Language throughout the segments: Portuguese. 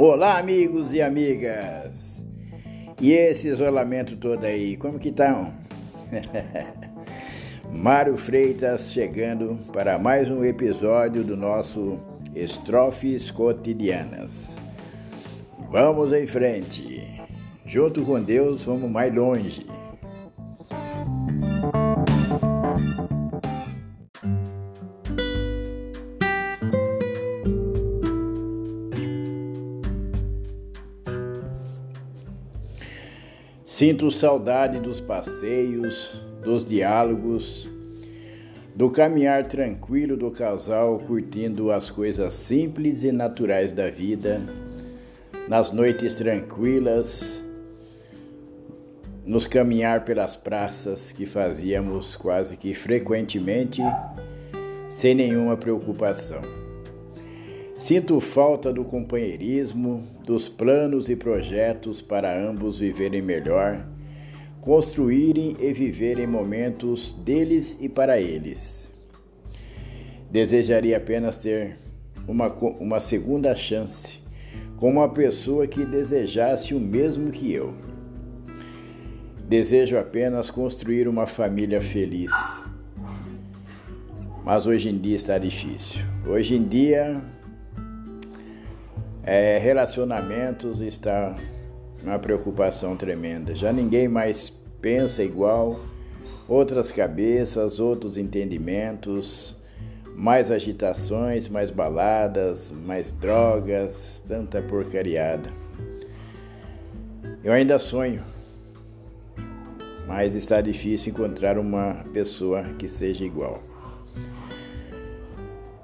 Olá, amigos e amigas. E esse isolamento todo aí, como que estão? Mário Freitas chegando para mais um episódio do nosso Estrofes Cotidianas. Vamos em frente. Junto com Deus, vamos mais longe. Sinto saudade dos passeios, dos diálogos, do caminhar tranquilo do casal curtindo as coisas simples e naturais da vida, nas noites tranquilas, nos caminhar pelas praças que fazíamos quase que frequentemente, sem nenhuma preocupação. Sinto falta do companheirismo, dos planos e projetos para ambos viverem melhor, construírem e viverem momentos deles e para eles. Desejaria apenas ter uma, uma segunda chance com uma pessoa que desejasse o mesmo que eu. Desejo apenas construir uma família feliz. Mas hoje em dia está difícil. Hoje em dia é, relacionamentos está uma preocupação tremenda. Já ninguém mais pensa igual, outras cabeças, outros entendimentos, mais agitações, mais baladas, mais drogas, tanta porcariada. Eu ainda sonho, mas está difícil encontrar uma pessoa que seja igual.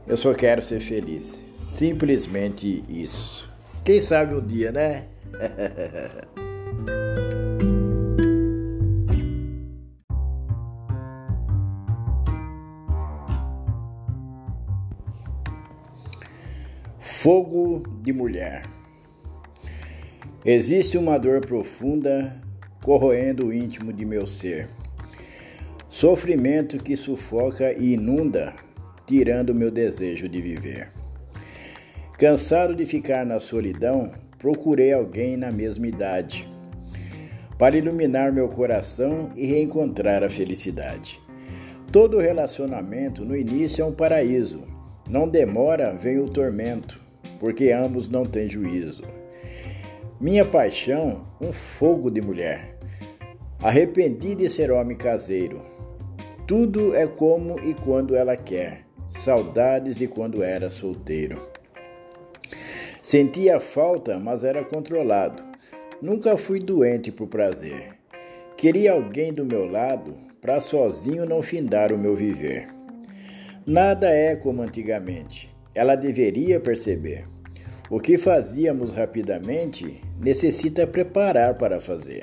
Eu só quero ser feliz. Simplesmente isso. Quem sabe um dia, né? Fogo de mulher. Existe uma dor profunda corroendo o íntimo de meu ser. Sofrimento que sufoca e inunda, tirando meu desejo de viver. Cansado de ficar na solidão, procurei alguém na mesma idade para iluminar meu coração e reencontrar a felicidade. Todo relacionamento no início é um paraíso. Não demora, vem o tormento, porque ambos não têm juízo. Minha paixão, um fogo de mulher. Arrependi de ser homem caseiro. Tudo é como e quando ela quer. Saudades de quando era solteiro. Sentia falta, mas era controlado. Nunca fui doente por prazer. Queria alguém do meu lado para sozinho não findar o meu viver. Nada é como antigamente. Ela deveria perceber. O que fazíamos rapidamente necessita preparar para fazer.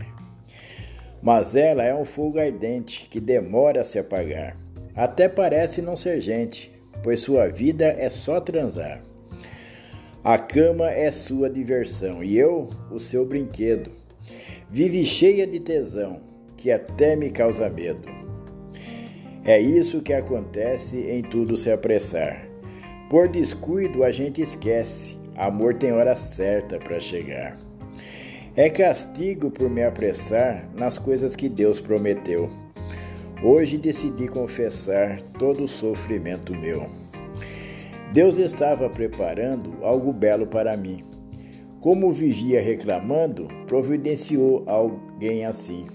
Mas ela é um fogo ardente que demora a se apagar. Até parece não ser gente, pois sua vida é só transar. A cama é sua diversão e eu, o seu brinquedo. Vive cheia de tesão, que até me causa medo. É isso que acontece em tudo se apressar. Por descuido a gente esquece, amor tem hora certa para chegar. É castigo por me apressar nas coisas que Deus prometeu. Hoje decidi confessar todo o sofrimento meu. Deus estava preparando algo belo para mim. Como vigia reclamando, providenciou alguém assim,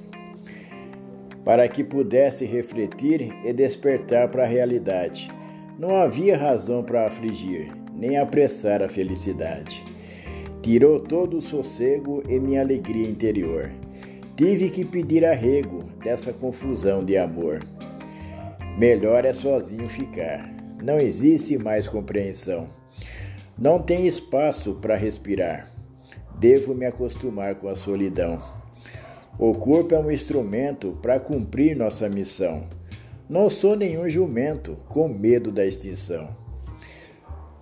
para que pudesse refletir e despertar para a realidade. Não havia razão para afligir, nem apressar a felicidade. Tirou todo o sossego e minha alegria interior. Tive que pedir arrego dessa confusão de amor. Melhor é sozinho ficar não existe mais compreensão. Não tem espaço para respirar. Devo me acostumar com a solidão. O corpo é um instrumento para cumprir nossa missão. Não sou nenhum jumento com medo da extinção.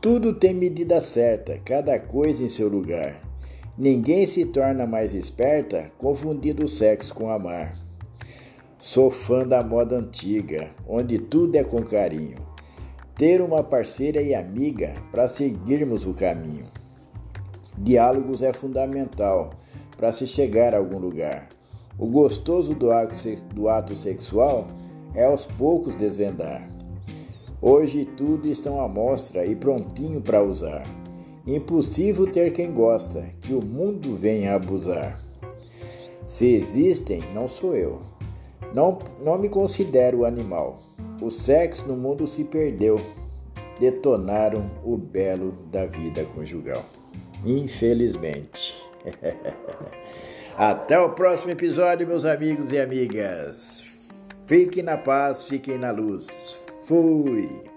Tudo tem medida certa, cada coisa em seu lugar. Ninguém se torna mais esperta confundindo o sexo com amar. Sou fã da moda antiga, onde tudo é com carinho ter uma parceira e amiga para seguirmos o caminho. Diálogos é fundamental para se chegar a algum lugar. O gostoso do ato, do ato sexual é aos poucos desvendar. Hoje tudo estão à mostra e prontinho para usar. Impossível ter quem gosta, que o mundo venha abusar. Se existem, não sou eu. Não, não me considero animal. O sexo no mundo se perdeu. Detonaram o belo da vida conjugal. Infelizmente. Até o próximo episódio, meus amigos e amigas. Fiquem na paz, fiquem na luz. Fui!